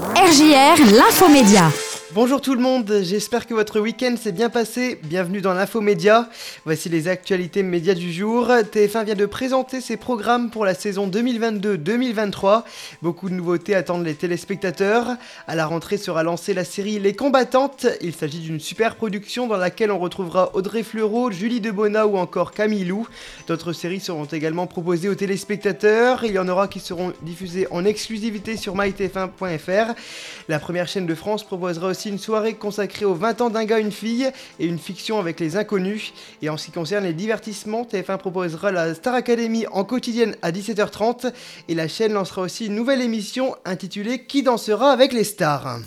RJR, l'infomédia. Bonjour tout le monde, j'espère que votre week-end s'est bien passé. Bienvenue dans l'Infomédia. Voici les actualités médias du jour. TF1 vient de présenter ses programmes pour la saison 2022-2023. Beaucoup de nouveautés attendent les téléspectateurs. À la rentrée sera lancée la série Les Combattantes. Il s'agit d'une super production dans laquelle on retrouvera Audrey Fleurot, Julie Debona ou encore Camille Lou. D'autres séries seront également proposées aux téléspectateurs. Il y en aura qui seront diffusées en exclusivité sur mytf1.fr. La première chaîne de France proposera aussi une soirée consacrée aux 20 ans d'un gars, une fille et une fiction avec les inconnus. Et en ce qui concerne les divertissements, TF1 proposera la Star Academy en quotidienne à 17h30 et la chaîne lancera aussi une nouvelle émission intitulée Qui dansera avec les stars?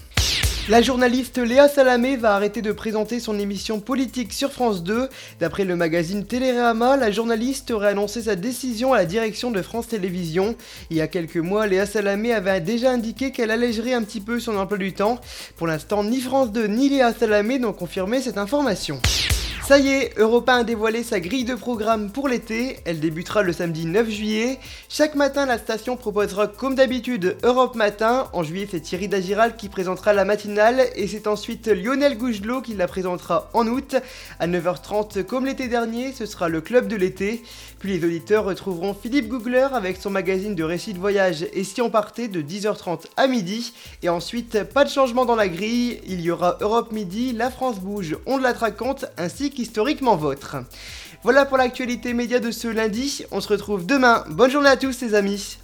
La journaliste Léa Salamé va arrêter de présenter son émission politique sur France 2. D'après le magazine Télérama, la journaliste aurait annoncé sa décision à la direction de France Télévisions. Il y a quelques mois, Léa Salamé avait déjà indiqué qu'elle allégerait un petit peu son emploi du temps. Pour l'instant, ni France 2 ni Léa Salamé n'ont confirmé cette information. Ça y est, Europa a dévoilé sa grille de programme pour l'été. Elle débutera le samedi 9 juillet. Chaque matin, la station proposera comme d'habitude Europe Matin. En juillet, c'est Thierry Dagiral qui présentera la matinale et c'est ensuite Lionel Gougelot qui la présentera en août. À 9h30, comme l'été dernier, ce sera le club de l'été. Puis les auditeurs retrouveront Philippe Googler avec son magazine de récits de voyage et si on partait de 10h30 à midi. Et ensuite, pas de changement dans la grille. Il y aura Europe Midi, La France Bouge, On de la raconte ainsi historiquement vôtre. Voilà pour l'actualité média de ce lundi, on se retrouve demain. Bonne journée à tous les amis.